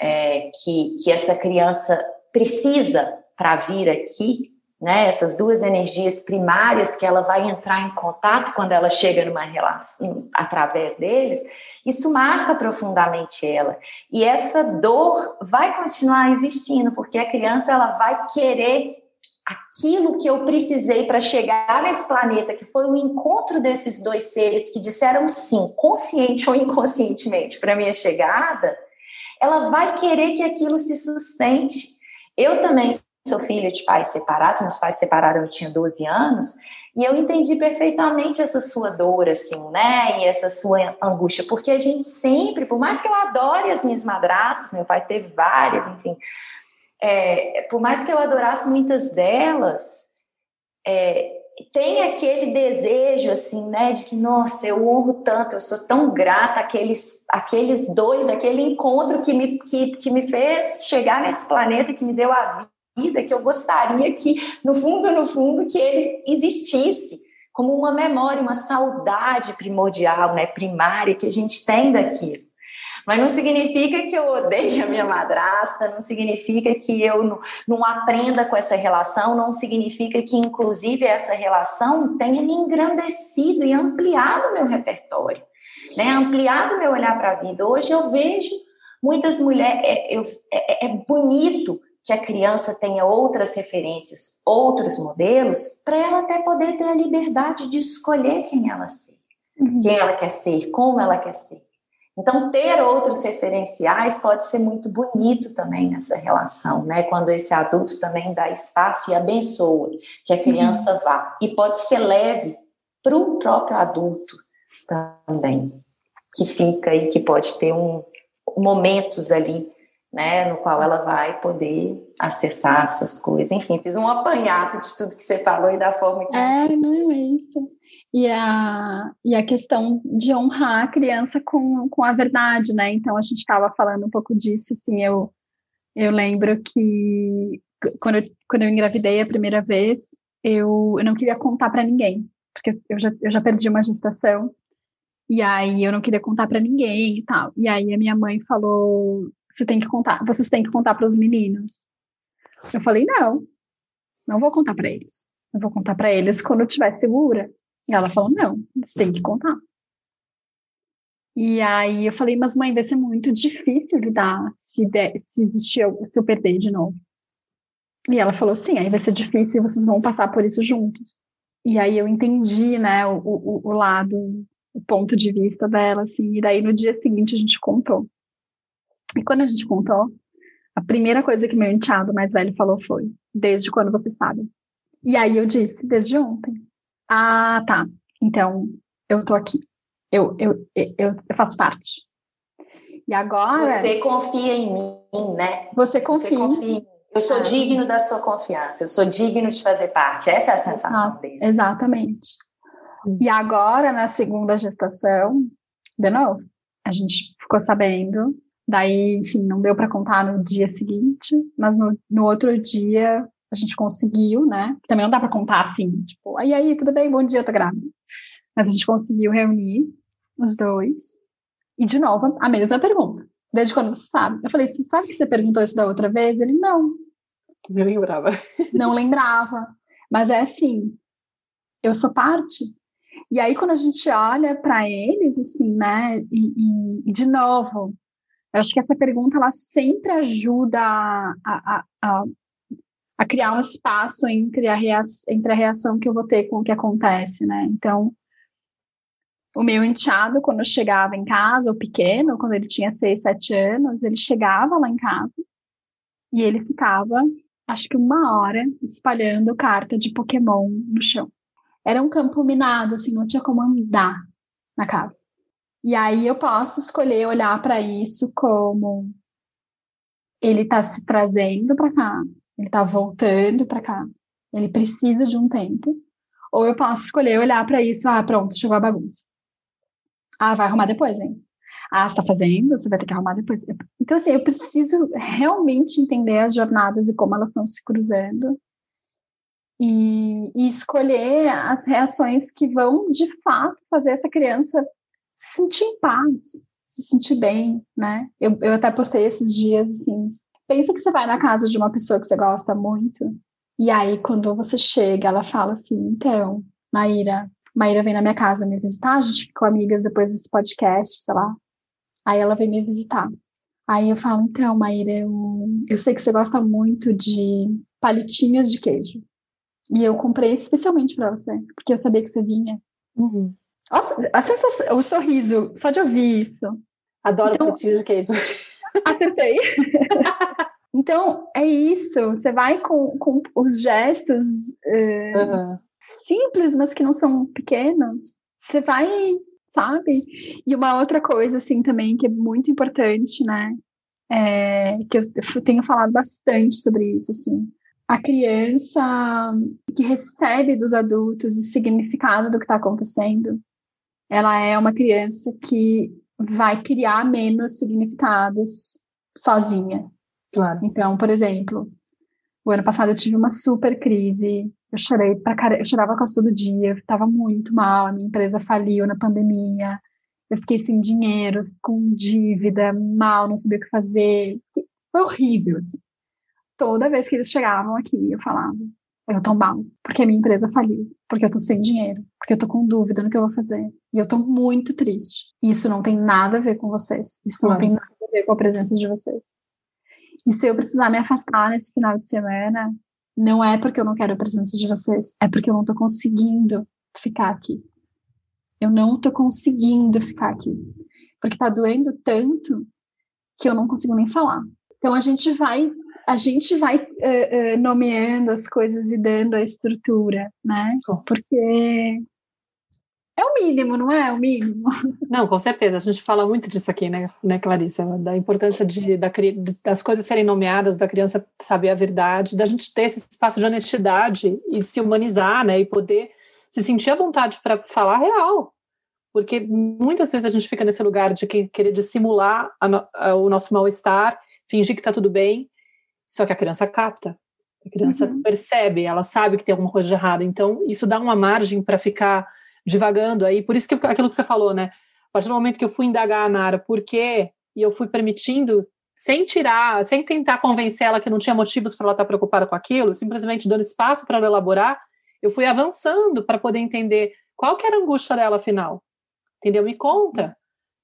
é, que, que essa criança precisa para vir aqui, né, essas duas energias primárias que ela vai entrar em contato quando ela chega numa relação através deles, isso marca profundamente ela. E essa dor vai continuar existindo, porque a criança ela vai querer aquilo que eu precisei para chegar nesse planeta, que foi o encontro desses dois seres que disseram sim, consciente ou inconscientemente, para minha chegada, ela vai querer que aquilo se sustente. Eu também sou filha de pais separados, meus pais separaram, eu tinha 12 anos, e eu entendi perfeitamente essa sua dor, assim, né? E essa sua angústia, porque a gente sempre, por mais que eu adore as minhas madrastas, meu pai teve várias, enfim, é, por mais que eu adorasse muitas delas, é, tem aquele desejo, assim, né, de que, nossa, eu honro tanto, eu sou tão grata àqueles, àqueles dois, aquele encontro que me, que, que me fez chegar nesse planeta, que me deu a vida, que eu gostaria que, no fundo, no fundo, que ele existisse como uma memória, uma saudade primordial, né, primária que a gente tem daquilo. Mas não significa que eu odeie a minha madrasta, não significa que eu não, não aprenda com essa relação, não significa que, inclusive, essa relação tenha me engrandecido e ampliado meu repertório, né? ampliado meu olhar para a vida. Hoje eu vejo muitas mulheres, é, eu, é, é bonito que a criança tenha outras referências, outros modelos, para ela até poder ter a liberdade de escolher quem ela ser, uhum. quem ela quer ser, como ela quer ser. Então, ter outros referenciais pode ser muito bonito também nessa relação, né? Quando esse adulto também dá espaço e abençoa que a uhum. criança uhum. vá. E pode ser leve para o próprio adulto também, que fica e que pode ter um, momentos ali né, no qual ela vai poder acessar suas coisas. Enfim, fiz um apanhado de tudo que você falou e da forma que. É, não é isso. E a, e a questão de honrar a criança com, com a verdade, né? Então a gente estava falando um pouco disso, assim, eu, eu lembro que quando eu, quando eu engravidei a primeira vez, eu, eu não queria contar para ninguém, porque eu já, eu já perdi uma gestação, e aí eu não queria contar para ninguém e tal. E aí a minha mãe falou: você tem que contar, vocês têm que contar para os meninos. Eu falei: não, não vou contar para eles. Eu vou contar para eles quando eu estiver segura. E ela falou: não, você tem que contar. E aí eu falei: mas mãe, vai ser muito difícil lidar se, der, se existir, se eu perder de novo. E ela falou: sim, aí vai ser difícil e vocês vão passar por isso juntos. E aí eu entendi, né, o, o, o lado, o ponto de vista dela, assim. E daí no dia seguinte a gente contou. E quando a gente contou, a primeira coisa que meu enteado mais velho falou foi: Desde quando você sabe? E aí eu disse: Desde ontem. Ah, tá. Então eu tô aqui. Eu, eu, eu, eu faço parte. E agora. Você confia em mim, né? Você confia. Você confia em mim. Eu sou ah, digno da sua confiança, eu sou digno de fazer parte. Essa é a sensação ah, dele. Exatamente. E agora, na segunda gestação, de novo, a gente ficou sabendo Daí, enfim, não deu para contar no dia seguinte, mas no, no outro dia a gente conseguiu, né? Também não dá para contar assim, tipo, aí, aí, tudo bem, bom dia, tô grávida. Mas a gente conseguiu reunir os dois. E, de novo, a mesma pergunta. Desde quando você sabe? Eu falei, você sabe que você perguntou isso da outra vez? Ele, não. Não lembrava. Não lembrava. Mas é assim, eu sou parte. E aí, quando a gente olha para eles, assim, né? E, e, de novo, eu acho que essa pergunta ela sempre ajuda a, a, a, a criar um espaço entre a, reação, entre a reação que eu vou ter com o que acontece, né? Então, o meu enteado, quando chegava em casa, o pequeno, quando ele tinha seis, sete anos, ele chegava lá em casa e ele ficava, acho que uma hora, espalhando carta de Pokémon no chão. Era um campo minado, assim, não tinha como andar na casa. E aí eu posso escolher olhar para isso como ele está se trazendo para cá, ele está voltando para cá, ele precisa de um tempo. Ou eu posso escolher olhar para isso, ah, pronto, chegou a bagunça. Ah, vai arrumar depois, hein? Ah, você está fazendo, você vai ter que arrumar depois. Então, assim, eu preciso realmente entender as jornadas e como elas estão se cruzando. E, e escolher as reações que vão, de fato, fazer essa criança se sentir em paz, se sentir bem, né? Eu, eu até postei esses dias assim. Pensa que você vai na casa de uma pessoa que você gosta muito E aí, quando você chega, ela fala assim: então, Maíra, Maíra vem na minha casa me visitar, a gente ficou amigas depois desse podcast, sei lá. Aí ela vem me visitar. Aí eu falo, então, Maíra, eu, eu sei que você gosta muito de palitinhos de queijo. E eu comprei especialmente para você, porque eu sabia que você vinha. Uhum. Nossa, a sensação, o sorriso, só de ouvir isso. Adoro então, palitinhos de queijo. Acertei. então, é isso. Você vai com, com os gestos uh, uhum. simples, mas que não são pequenos. Você vai sabe? E uma outra coisa, assim, também, que é muito importante, né? É, que eu tenho falado bastante sobre isso, assim. A criança que recebe dos adultos o significado do que está acontecendo, ela é uma criança que vai criar menos significados sozinha. Claro. Então, por exemplo, o ano passado eu tive uma super crise eu chorei pra cara, eu chorava quase todo dia, eu estava muito mal, a minha empresa faliu na pandemia, eu fiquei sem dinheiro, com dívida, mal, não sabia o que fazer. Foi horrível, assim. Toda vez que eles chegavam aqui, eu falava, eu tô mal, porque a minha empresa faliu, porque eu tô sem dinheiro, porque eu tô com dúvida no que eu vou fazer. E eu tô muito triste. Isso não tem nada a ver com vocês. Isso não tem nada a ver com a presença de vocês. E se eu precisar me afastar nesse final de semana, não é porque eu não quero a presença de vocês, é porque eu não tô conseguindo ficar aqui. Eu não tô conseguindo ficar aqui. Porque tá doendo tanto que eu não consigo nem falar. Então a gente vai a gente vai uh, uh, nomeando as coisas e dando a estrutura, né? Porque é o mínimo, não é? é? O mínimo. Não, com certeza. A gente fala muito disso aqui, né, né Clarissa? Da importância de, da, das coisas serem nomeadas, da criança saber a verdade, da gente ter esse espaço de honestidade e se humanizar, né? E poder se sentir à vontade para falar real. Porque muitas vezes a gente fica nesse lugar de querer dissimular a, a, o nosso mal-estar, fingir que está tudo bem, só que a criança capta. A criança uhum. percebe, ela sabe que tem alguma coisa de errado. Então, isso dá uma margem para ficar divagando aí. Por isso que aquilo que você falou, né? A partir do momento que eu fui indagar a Nara por quê, e eu fui permitindo, sem tirar, sem tentar convencer ela que não tinha motivos para ela estar preocupada com aquilo, simplesmente dando espaço para ela elaborar, eu fui avançando para poder entender qual que era a angústia dela afinal. Entendeu? Me conta.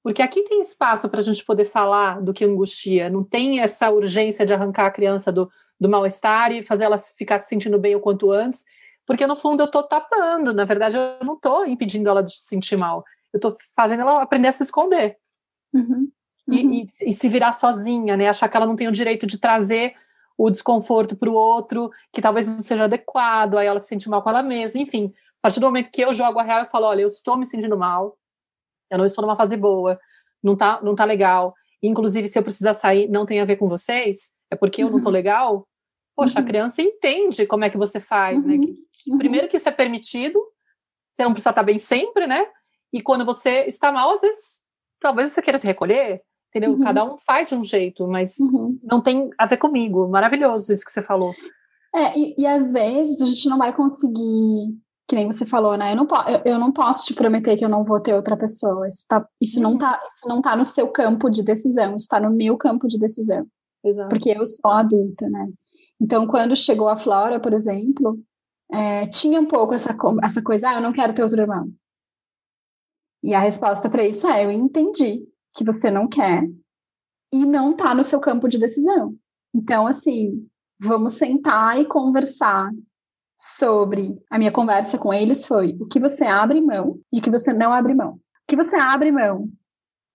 Porque aqui tem espaço para a gente poder falar do que angustia, não tem essa urgência de arrancar a criança do, do mal-estar e fazer ela ficar se sentindo bem o quanto antes, porque no fundo eu estou tapando, na verdade eu não estou impedindo ela de se sentir mal, eu estou fazendo ela aprender a se esconder. Uhum. Uhum. E, e, e, se virar sozinha, né? Achar que ela não tem o direito de trazer o desconforto para o outro, que talvez não seja adequado, aí ela se sente mal com ela mesma, enfim. A partir do momento que eu jogo a real, eu falo, olha, eu estou me sentindo mal, eu não estou numa fase boa, não tá, não tá legal. Inclusive, se eu precisar sair, não tem a ver com vocês, é porque eu não tô uhum. legal. Poxa, uhum. a criança entende como é que você faz, né? Que, Uhum. Primeiro que isso é permitido, você não precisa estar bem sempre, né? E quando você está mal, às vezes, talvez você queira se recolher, entendeu? Uhum. Cada um faz de um jeito, mas uhum. não tem a ver comigo. Maravilhoso isso que você falou. É, e, e às vezes a gente não vai conseguir, que nem você falou, né? Eu não, eu, eu não posso te prometer que eu não vou ter outra pessoa. Isso, tá, isso, não, uhum. tá, isso não tá no seu campo de decisão, isso está no meu campo de decisão. Exato. Porque eu sou adulta, né? Então, quando chegou a Flora, por exemplo, é, tinha um pouco essa, essa coisa, ah, eu não quero ter outro irmão. E a resposta para isso é: eu entendi que você não quer e não está no seu campo de decisão. Então, assim, vamos sentar e conversar sobre. A minha conversa com eles foi o que você abre mão e o que você não abre mão. O que você abre mão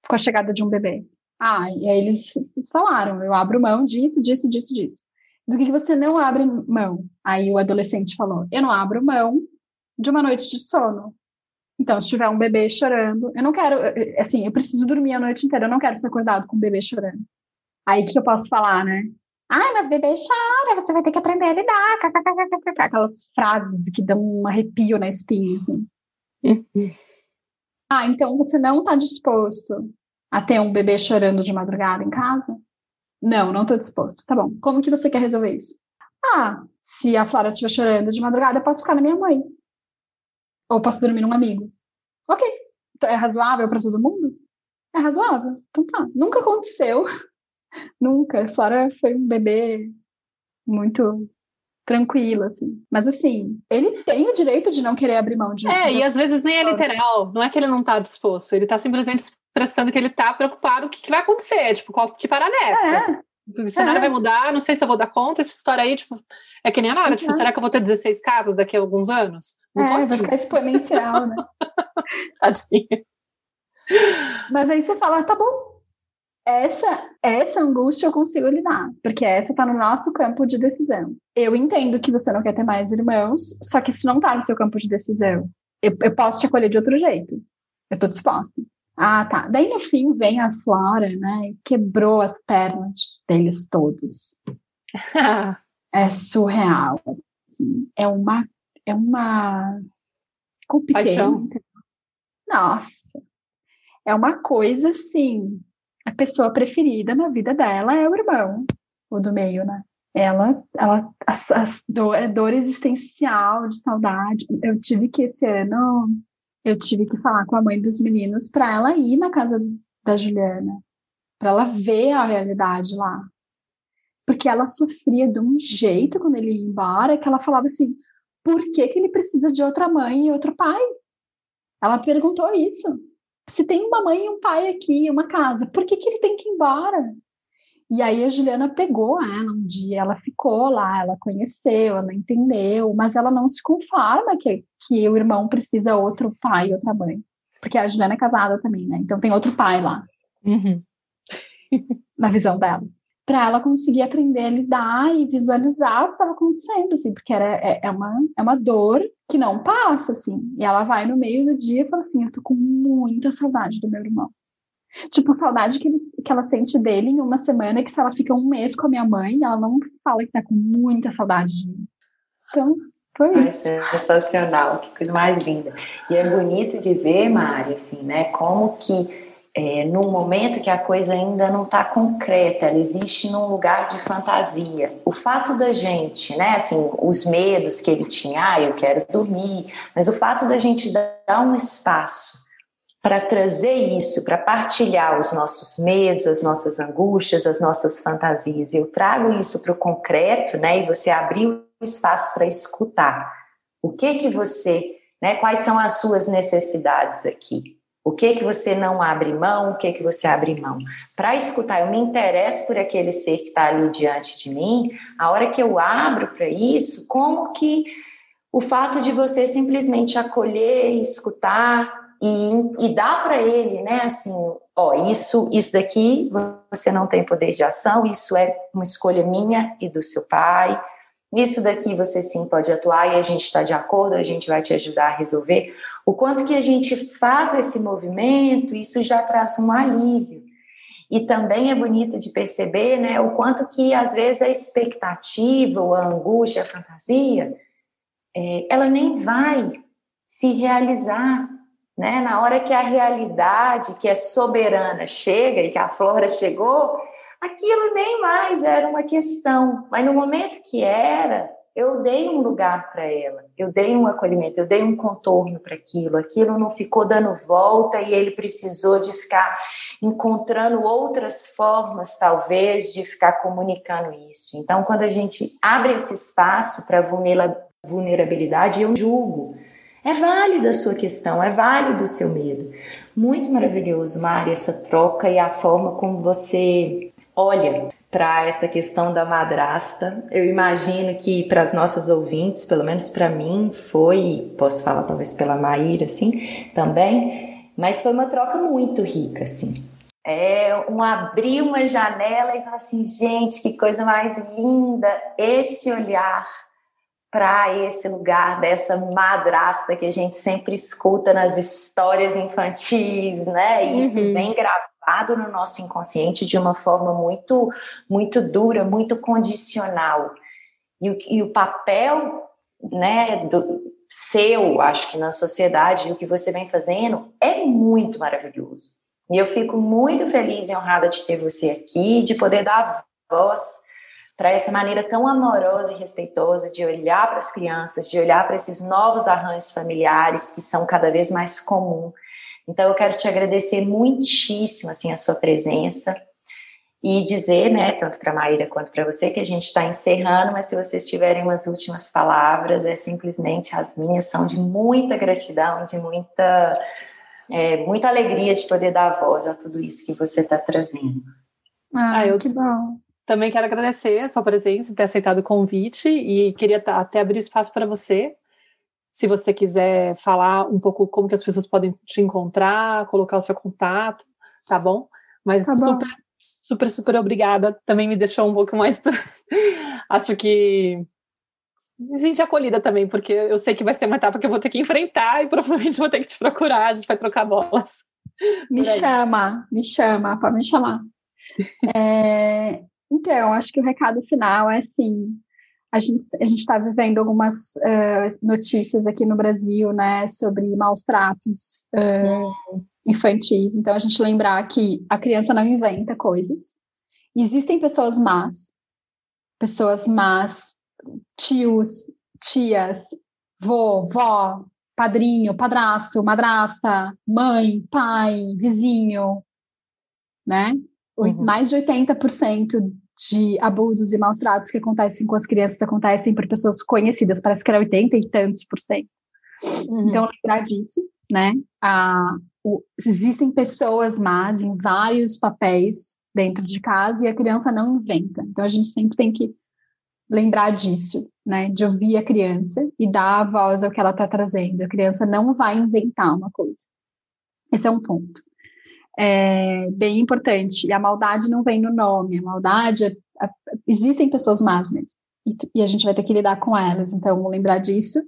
com a chegada de um bebê? Ah, e aí eles falaram: eu abro mão disso, disso, disso, disso do que você não abre mão. Aí o adolescente falou: Eu não abro mão de uma noite de sono. Então, se tiver um bebê chorando, eu não quero, assim, eu preciso dormir a noite inteira, eu não quero ser acordado com o bebê chorando. Aí o que eu posso falar, né? Ai, mas bebê chora, você vai ter que aprender a lidar. Aquelas frases que dão um arrepio na espinha, assim. ah, então você não está disposto a ter um bebê chorando de madrugada em casa? Não, não estou disposto. Tá bom. Como que você quer resolver isso? Ah, se a Flora estiver chorando de madrugada, eu posso ficar na minha mãe. Ou posso dormir num amigo. Ok. Então, é razoável para todo mundo? É razoável. Então tá. Nunca aconteceu. Nunca. Flora foi um bebê muito tranquilo, assim. Mas assim, ele tem o direito de não querer abrir mão de. É, e às vezes nem é literal, não é que ele não tá disposto, ele tá simplesmente expressando que ele tá preocupado o que, que vai acontecer, tipo, qual que parar nessa. É. O cenário é. vai mudar, não sei se eu vou dar conta, essa história aí, tipo, é que nem a Nara, tipo, será que eu vou ter 16 casas daqui a alguns anos? Não é, vai ficar exponencial, né? Tadinha. Mas aí você fala, tá bom, essa, essa angústia eu consigo lidar, porque essa está no nosso campo de decisão. Eu entendo que você não quer ter mais irmãos, só que isso não está no seu campo de decisão. Eu, eu posso te acolher de outro jeito. Eu estou disposta. Ah, tá. Daí no fim vem a Flora, né? E quebrou as pernas deles todos. é surreal. Assim. É uma. É uma. Paixão. Nossa. É uma coisa assim a pessoa preferida na vida dela é o irmão, o do meio, né? Ela, ela, as, as dor, é dor existencial, de saudade. Eu tive que esse ano, eu tive que falar com a mãe dos meninos para ela ir na casa da Juliana, para ela ver a realidade lá. Porque ela sofria de um jeito quando ele ia embora, que ela falava assim: por que, que ele precisa de outra mãe e outro pai? Ela perguntou isso se tem uma mãe e um pai aqui, uma casa, por que, que ele tem que ir embora? E aí a Juliana pegou ela um dia, ela ficou lá, ela conheceu, ela entendeu, mas ela não se conforma que, que o irmão precisa outro pai e outra mãe. Porque a Juliana é casada também, né? Então tem outro pai lá. Uhum. na visão dela para ela conseguir aprender a lidar e visualizar o que estava acontecendo, assim, porque era, é, é, uma, é uma dor que não passa, assim. E ela vai no meio do dia e fala assim: Eu tô com muita saudade do meu irmão. Tipo, saudade que, ele, que ela sente dele em uma semana, que se ela fica um mês com a minha mãe, ela não fala que tá com muita saudade de mim. Então, foi isso. sensacional, que coisa mais linda. E é bonito de ver, Mari, assim, né, como que é, num momento que a coisa ainda não está concreta, ela existe num lugar de fantasia. O fato da gente, né, assim, os medos que ele tinha, ah, eu quero dormir, mas o fato da gente dar um espaço para trazer isso, para partilhar os nossos medos, as nossas angústias, as nossas fantasias. Eu trago isso para o concreto, né, e você abrir o espaço para escutar. O que que você, né, quais são as suas necessidades aqui? O que que você não abre mão, o que que você abre mão? Para escutar, eu me interesso por aquele ser que está ali diante de mim, a hora que eu abro para isso, como que o fato de você simplesmente acolher, escutar e, e dar para ele, né, assim, ó, isso, isso daqui você não tem poder de ação, isso é uma escolha minha e do seu pai, isso daqui você sim pode atuar e a gente está de acordo, a gente vai te ajudar a resolver. O quanto que a gente faz esse movimento, isso já traz um alívio. E também é bonito de perceber, né, o quanto que às vezes a expectativa, ou a angústia, a fantasia, é, ela nem vai se realizar, né? Na hora que a realidade, que é soberana, chega e que a flora chegou, aquilo nem mais era uma questão. Mas no momento que era, eu dei um lugar para ela, eu dei um acolhimento, eu dei um contorno para aquilo, aquilo não ficou dando volta e ele precisou de ficar encontrando outras formas, talvez, de ficar comunicando isso. Então, quando a gente abre esse espaço para vulnerabilidade, eu julgo. É válida a sua questão, é válido o seu medo. Muito maravilhoso, Mari, essa troca e a forma como você olha para essa questão da madrasta. Eu imagino que para as nossas ouvintes, pelo menos para mim, foi, posso falar talvez pela Maíra, assim, também, mas foi uma troca muito rica, assim. É um abrir uma janela e falar assim, gente, que coisa mais linda esse olhar para esse lugar dessa madrasta que a gente sempre escuta nas histórias infantis, né? Isso uhum. vem gravado gravado no nosso inconsciente de uma forma muito, muito dura, muito condicional. E o, e o papel né, do seu, acho que na sociedade, o que você vem fazendo é muito maravilhoso. E eu fico muito feliz e honrada de ter você aqui, de poder dar voz para essa maneira tão amorosa e respeitosa de olhar para as crianças, de olhar para esses novos arranjos familiares que são cada vez mais comuns então eu quero te agradecer muitíssimo assim a sua presença e dizer, né, tanto para a Maíra quanto para você, que a gente está encerrando, mas se vocês tiverem umas últimas palavras, é simplesmente as minhas são de muita gratidão, de muita, é, muita alegria de poder dar voz a tudo isso que você está trazendo. Ah, ah, eu que bom. Também quero agradecer a sua presença, ter aceitado o convite e queria até abrir espaço para você. Se você quiser falar um pouco como que as pessoas podem te encontrar, colocar o seu contato, tá bom? Mas tá super, bom super, super obrigada. Também me deixou um pouco mais. Acho que me senti acolhida também, porque eu sei que vai ser uma etapa que eu vou ter que enfrentar e provavelmente vou ter que te procurar, a gente vai trocar bolas. Me chama, me chama, pode me chamar. é, então, acho que o recado final é assim, a gente a gente está vivendo algumas uh, notícias aqui no Brasil, né, sobre maus tratos uh, infantis. Então, a gente lembrar que a criança não inventa coisas. Existem pessoas más, pessoas más, tios, tias, vô, vó, padrinho, padrasto, madrasta, mãe, pai, vizinho, né? Uhum. Mais de 80% de abusos e maus tratos que acontecem com as crianças acontecem por pessoas conhecidas, parece que era 80 e tantos por cento. Uhum. Então, lembrar disso, né? A, o, existem pessoas más em vários papéis dentro de casa e a criança não inventa. Então a gente sempre tem que lembrar disso, né? De ouvir a criança e dar a voz ao que ela está trazendo. A criança não vai inventar uma coisa. Esse é um ponto. É bem importante. E a maldade não vem no nome. A maldade, a, a, existem pessoas más mesmo. E, e, a gente vai ter que lidar com elas. Então, lembrar disso.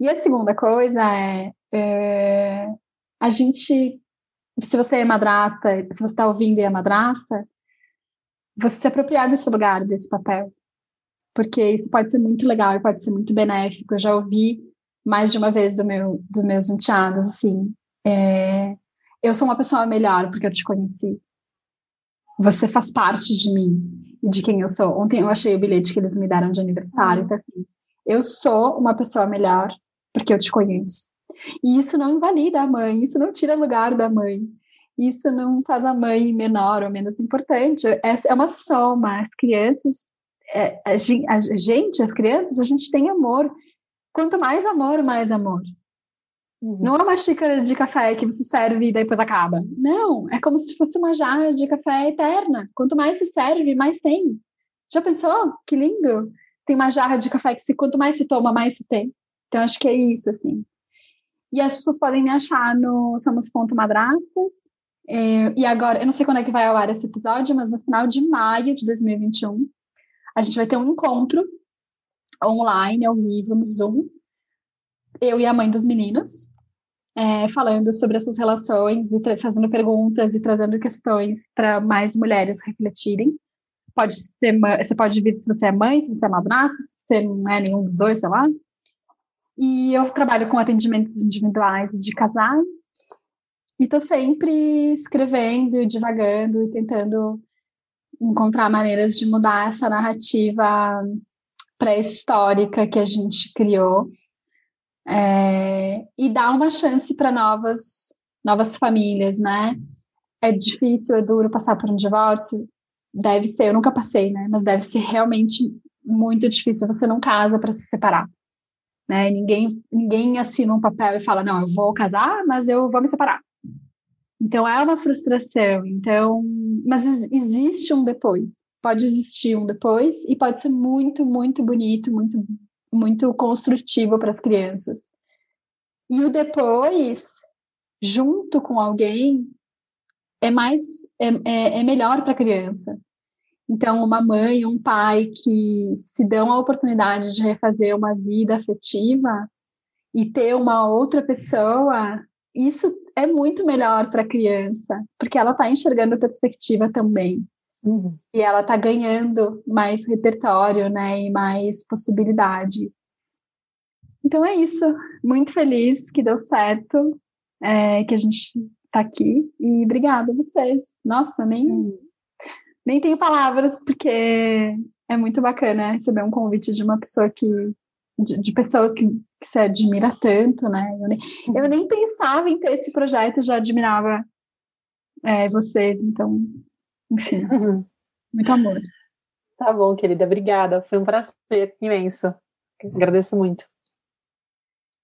E a segunda coisa é, é a gente, se você é madrasta, se você está ouvindo e é madrasta, você se apropriar desse lugar, desse papel. Porque isso pode ser muito legal e pode ser muito benéfico. Eu já ouvi mais de uma vez do meu, dos meus enteados, assim, é, eu sou uma pessoa melhor porque eu te conheci. Você faz parte de mim e de quem eu sou. Ontem eu achei o bilhete que eles me deram de aniversário, então assim, eu sou uma pessoa melhor porque eu te conheço. E isso não invalida a mãe, isso não tira lugar da mãe. Isso não faz a mãe menor ou menos importante. É, é uma soma. As crianças, é, a, gente, as crianças, a gente tem amor. Quanto mais amor, mais amor. Uhum. Não é uma xícara de café que você serve e depois acaba. Não, é como se fosse uma jarra de café eterna. Quanto mais se serve, mais tem. Já pensou? Que lindo! Tem uma jarra de café que se, quanto mais se toma, mais se tem. Então, acho que é isso, assim. E as pessoas podem me achar no Somos Ponto Madrastas. É, e agora, eu não sei quando é que vai ao ar esse episódio, mas no final de maio de 2021, a gente vai ter um encontro online, ao vivo, no Zoom, eu e a mãe dos meninos, é, falando sobre essas relações e fazendo perguntas e trazendo questões para mais mulheres refletirem. Pode ser, você pode vir se você é mãe, se você é madrasta, se você não é nenhum dos dois, sei lá. E eu trabalho com atendimentos individuais de casais. E estou sempre escrevendo, divagando, tentando encontrar maneiras de mudar essa narrativa pré-histórica que a gente criou é, e dar uma chance para novas novas famílias, né? É difícil, é duro passar por um divórcio, deve ser, eu nunca passei, né? Mas deve ser realmente muito difícil. Você não casa para se separar. Né? Ninguém, ninguém assina um papel e fala, não, eu vou casar, mas eu vou me separar. Então é uma frustração. Então, mas existe um depois. Pode existir um depois e pode ser muito, muito bonito, muito, muito construtivo para as crianças. E o depois, junto com alguém, é mais é, é, é melhor para a criança. Então, uma mãe, um pai que se dão a oportunidade de refazer uma vida afetiva e ter uma outra pessoa, isso é muito melhor para a criança, porque ela está enxergando perspectiva também. Uhum. E ela está ganhando mais repertório, né, e mais possibilidade. Então é isso. Muito feliz que deu certo, é, que a gente está aqui. E obrigada a vocês. Nossa, nem. Uhum nem tenho palavras, porque é muito bacana receber um convite de uma pessoa que. de, de pessoas que, que se admira tanto, né? Eu nem, eu nem pensava em ter esse projeto, já admirava é, vocês, então, enfim. Muito amor. Tá bom, querida. Obrigada. Foi um prazer imenso. Agradeço muito.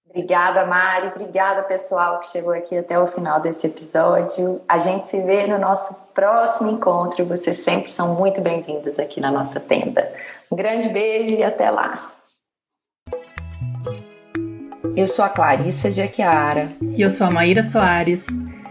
Obrigada, Mari. Obrigada, pessoal, que chegou aqui até o final desse episódio. A gente se vê no nosso próximo encontro. Vocês sempre são muito bem-vindos aqui na nossa tenda. Um grande beijo e até lá. Eu sou a Clarissa de Aquiara. E eu sou a Maíra Soares.